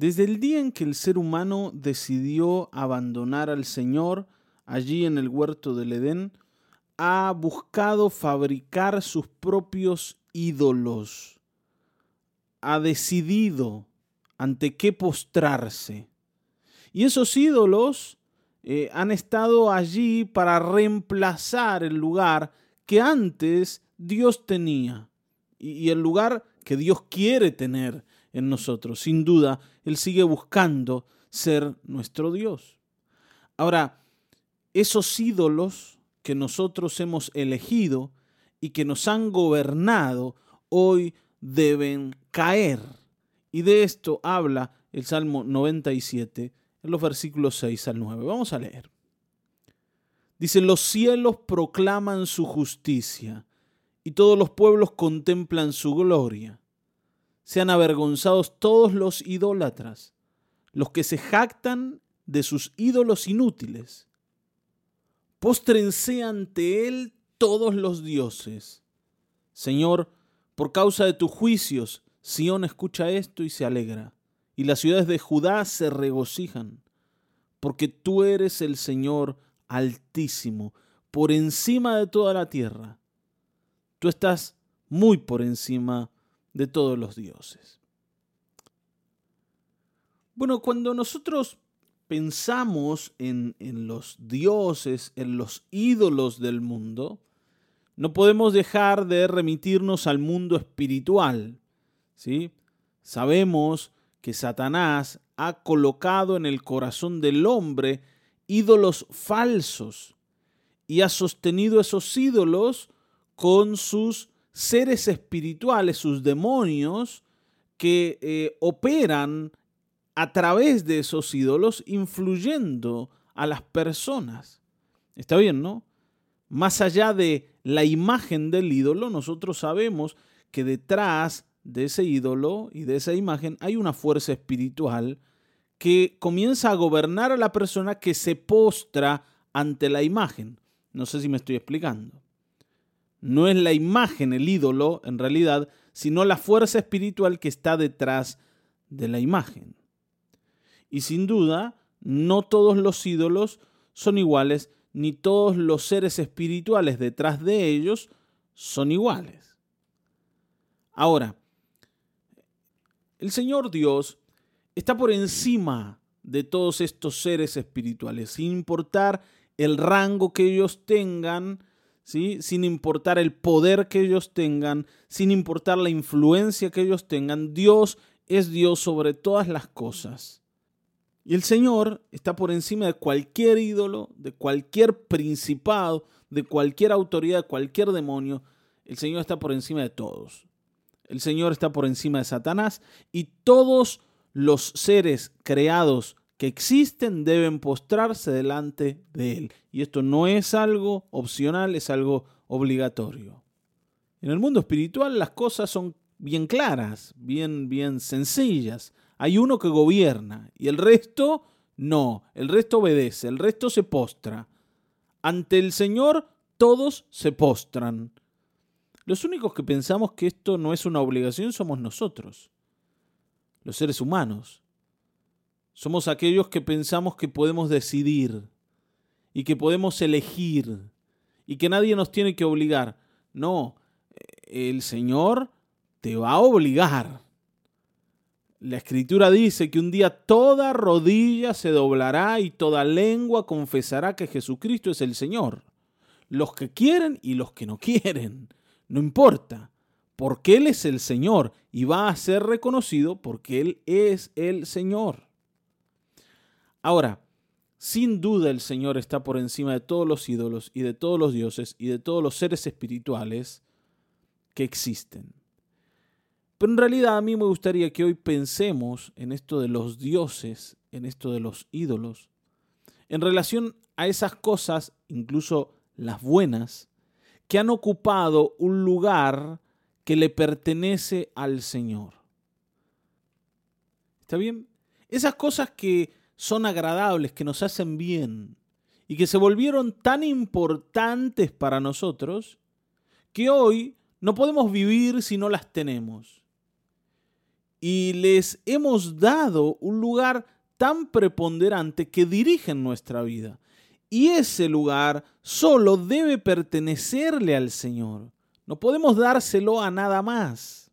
Desde el día en que el ser humano decidió abandonar al Señor allí en el huerto del Edén, ha buscado fabricar sus propios ídolos. Ha decidido ante qué postrarse. Y esos ídolos eh, han estado allí para reemplazar el lugar que antes Dios tenía y el lugar que Dios quiere tener en nosotros. Sin duda, Él sigue buscando ser nuestro Dios. Ahora, esos ídolos que nosotros hemos elegido y que nos han gobernado, hoy deben caer. Y de esto habla el Salmo 97 en los versículos 6 al 9. Vamos a leer. Dice, los cielos proclaman su justicia y todos los pueblos contemplan su gloria sean avergonzados todos los idólatras, los que se jactan de sus ídolos inútiles. Póstrense ante Él todos los dioses. Señor, por causa de tus juicios, Sión escucha esto y se alegra, y las ciudades de Judá se regocijan, porque tú eres el Señor altísimo, por encima de toda la tierra. Tú estás muy por encima de todos los dioses. Bueno, cuando nosotros pensamos en, en, los dioses, en los ídolos del mundo, no podemos dejar de remitirnos al mundo espiritual. ¿sí? Sabemos que Satanás ha colocado en el corazón del hombre ídolos falsos y ha sostenido esos ídolos con sus seres espirituales, sus demonios, que eh, operan a través de esos ídolos, influyendo a las personas. Está bien, ¿no? Más allá de la imagen del ídolo, nosotros sabemos que detrás de ese ídolo y de esa imagen hay una fuerza espiritual que comienza a gobernar a la persona que se postra ante la imagen. No sé si me estoy explicando no es la imagen el ídolo en realidad, sino la fuerza espiritual que está detrás de la imagen. Y sin duda, no todos los ídolos son iguales, ni todos los seres espirituales detrás de ellos son iguales. Ahora, el Señor Dios está por encima de todos estos seres espirituales, sin importar el rango que ellos tengan, sin importar el poder que ellos tengan, sin importar la influencia que ellos tengan, Dios es Dios sobre todas las cosas. Y el Señor está por encima de cualquier ídolo, de cualquier principado, de cualquier autoridad, de cualquier demonio. El Señor está por encima de todos. El Señor está por encima de Satanás y todos los seres creados que existen deben postrarse delante de Él. Y esto no es algo opcional, es algo obligatorio. En el mundo espiritual las cosas son bien claras, bien, bien sencillas. Hay uno que gobierna y el resto no, el resto obedece, el resto se postra. Ante el Señor todos se postran. Los únicos que pensamos que esto no es una obligación somos nosotros, los seres humanos. Somos aquellos que pensamos que podemos decidir y que podemos elegir y que nadie nos tiene que obligar. No, el Señor te va a obligar. La escritura dice que un día toda rodilla se doblará y toda lengua confesará que Jesucristo es el Señor. Los que quieren y los que no quieren. No importa, porque Él es el Señor y va a ser reconocido porque Él es el Señor. Ahora, sin duda el Señor está por encima de todos los ídolos y de todos los dioses y de todos los seres espirituales que existen. Pero en realidad a mí me gustaría que hoy pensemos en esto de los dioses, en esto de los ídolos, en relación a esas cosas, incluso las buenas, que han ocupado un lugar que le pertenece al Señor. ¿Está bien? Esas cosas que son agradables, que nos hacen bien y que se volvieron tan importantes para nosotros que hoy no podemos vivir si no las tenemos. y les hemos dado un lugar tan preponderante que dirigen nuestra vida. Y ese lugar solo debe pertenecerle al Señor. No podemos dárselo a nada más.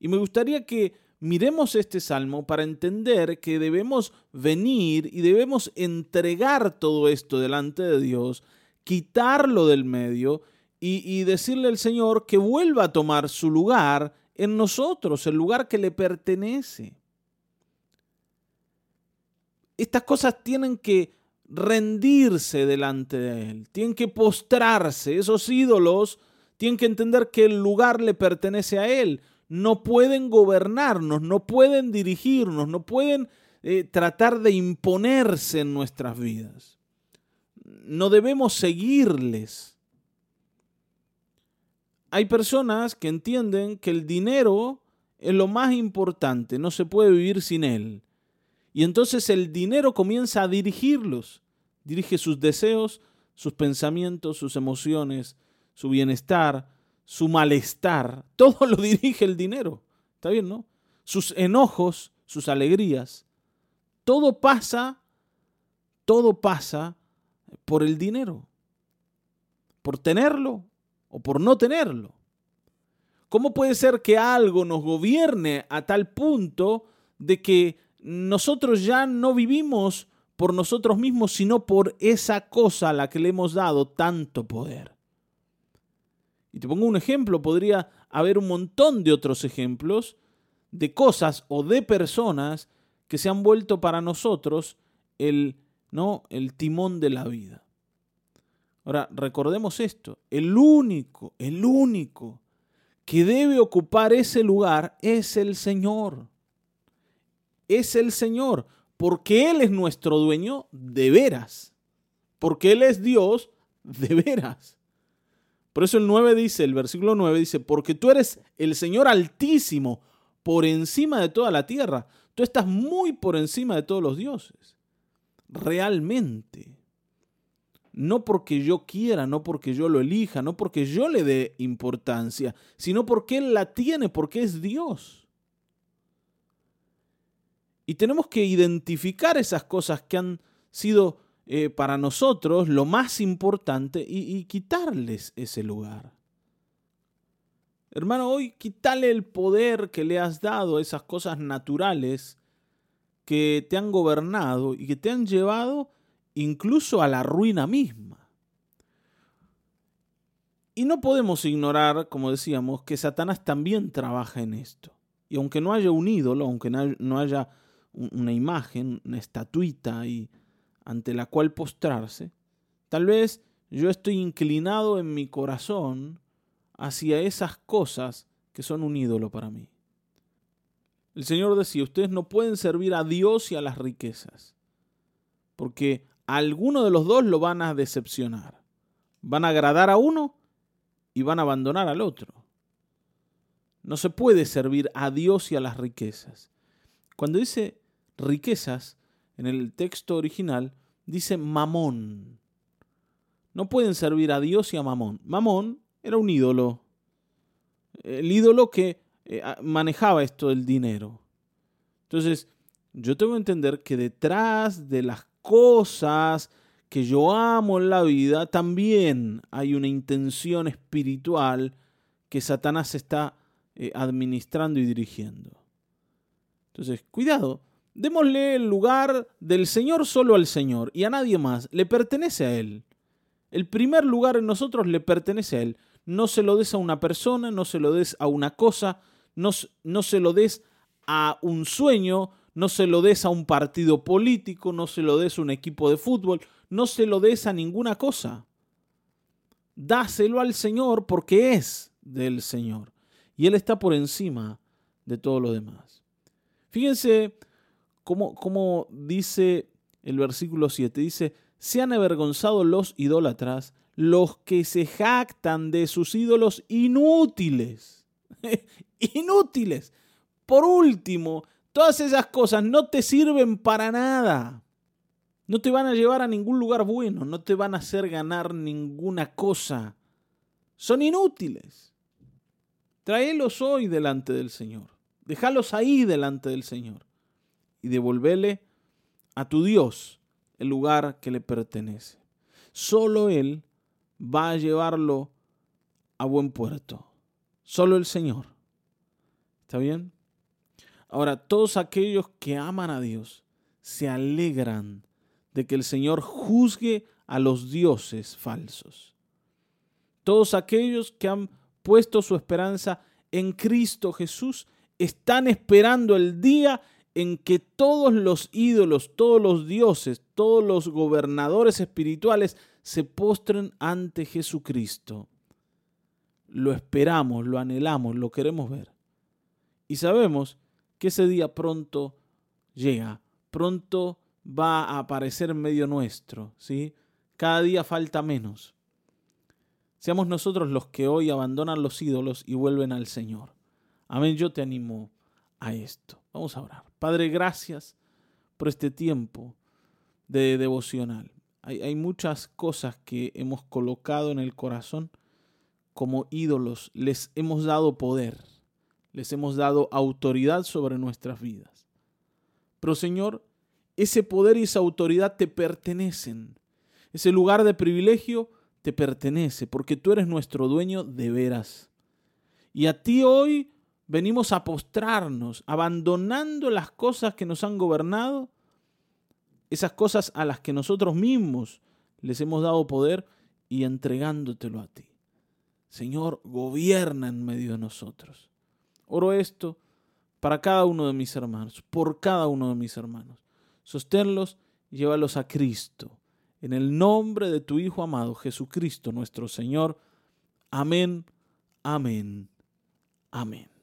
Y me gustaría que miremos este salmo para entender que debemos venir y debemos entregar todo esto delante de Dios, quitarlo del medio y, decirle al Señor que vuelva a tomar su lugar en nosotros, el lugar que le pertenece. Estas cosas tienen que rendirse delante de Él, tienen que postrarse, esos ídolos tienen que entender que el lugar le pertenece a Él, no pueden gobernarnos, no pueden dirigirnos, no pueden eh, tratar de imponerse en nuestras vidas. No debemos seguirles. Hay personas que entienden que el dinero es lo más importante, no se puede vivir sin él. Y entonces el dinero comienza a dirigirlos, dirige sus deseos, sus pensamientos, sus emociones, su bienestar, su malestar, todo lo dirige el dinero. ¿Está bien, no? Sus enojos, sus alegrías, todo pasa, todo pasa por el dinero, por tenerlo o por no tenerlo. ¿Cómo puede ser que algo nos gobierne a tal punto de que nosotros ya no vivimos por nosotros mismos, sino por esa cosa a la que le hemos dado tanto poder? Y te pongo un ejemplo, podría haber un montón de otros ejemplos de cosas o de personas que se han vuelto para nosotros el, ¿no? el timón de la vida. Ahora, recordemos esto, el único, el único que debe ocupar ese lugar es el Señor. Es el Señor, porque Él es nuestro dueño de veras, porque Él es Dios de veras. Por eso el 9 dice, el versículo 9 dice, porque tú eres el Señor altísimo por encima de toda la tierra. Tú estás muy por encima de todos los dioses. Realmente. No porque yo quiera, no porque yo lo elija, no porque yo le dé importancia, sino porque Él la tiene, porque es Dios. Y tenemos que identificar esas cosas que han sido eh, para nosotros lo más importante y, quitarles ese lugar. Hermano, hoy quítale el poder que le has dado a esas cosas naturales que te han gobernado y que te han llevado incluso a la ruina misma. Y no podemos ignorar, como decíamos, que Satanás también trabaja en esto. Y aunque no haya un ídolo, aunque no haya una imagen, una estatuita y ante la cual postrarse, tal vez yo estoy inclinado en mi corazón hacia esas cosas que son un ídolo para mí. El Señor decía, ustedes no pueden servir a Dios y a las riquezas, porque alguno de los dos lo van a decepcionar. Van a agradar a uno y van a abandonar al otro. No se puede servir a Dios y a las riquezas. Cuando dice riquezas, en el texto original, dice mamón. No pueden servir a Dios y a mamón. Mamón era un ídolo. El ídolo que eh, manejaba esto del dinero. Entonces, yo tengo que entender que detrás de las cosas que yo amo en la vida, también hay una intención espiritual que Satanás está eh, administrando y dirigiendo. Entonces, cuidado, Démosle el lugar del Señor solo al Señor y a nadie más. Le pertenece a Él. El primer lugar en nosotros le pertenece a Él. No se lo des a una persona, no se lo des a una cosa, no, no se lo des a un sueño, no se lo des a un partido político, no se lo des a un equipo de fútbol, no se lo des a ninguna cosa. Dáselo al Señor porque es del Señor. Y Él está por encima de todo lo demás. Fíjense como, dice el versículo 7, dice, se han avergonzado los idólatras, los que se jactan de sus ídolos inútiles. inútiles. Por último, todas esas cosas no te sirven para nada. No te van a llevar a ningún lugar bueno, no te van a hacer ganar ninguna cosa. Son inútiles. Tráelos hoy delante del Señor. Déjalos ahí delante del Señor y devolvele a tu Dios el lugar que le pertenece. Solo Él va a llevarlo a buen puerto. Solo el Señor. ¿Está bien? Ahora, todos aquellos que aman a Dios se alegran de que el Señor juzgue a los dioses falsos. Todos aquellos que han puesto su esperanza en Cristo Jesús están esperando el día en que todos los ídolos, todos los dioses, todos los gobernadores espirituales se postren ante Jesucristo. Lo esperamos, lo anhelamos, lo queremos ver. Y sabemos que ese día pronto llega, pronto va a aparecer en medio nuestro, ¿sí? Cada día falta menos. Seamos nosotros los que hoy abandonan los ídolos y vuelven al Señor. Amén, yo te animo a esto. Vamos a orar. Padre, gracias por este tiempo de devocional. Hay, muchas cosas que hemos colocado en el corazón como ídolos. Les hemos dado poder, les hemos dado autoridad sobre nuestras vidas. Pero Señor, ese poder y esa autoridad te pertenecen. Ese lugar de privilegio te pertenece porque tú eres nuestro dueño de veras. Y a ti hoy venimos a postrarnos, abandonando las cosas que nos han gobernado, esas cosas a las que nosotros mismos les hemos dado poder y entregándotelo a ti. Señor, gobierna en medio de nosotros. Oro esto para cada uno de mis hermanos, por cada uno de mis hermanos. Sosténlos y llévalos a Cristo. En el nombre de tu Hijo amado, Jesucristo nuestro Señor. Amén, amén, amén.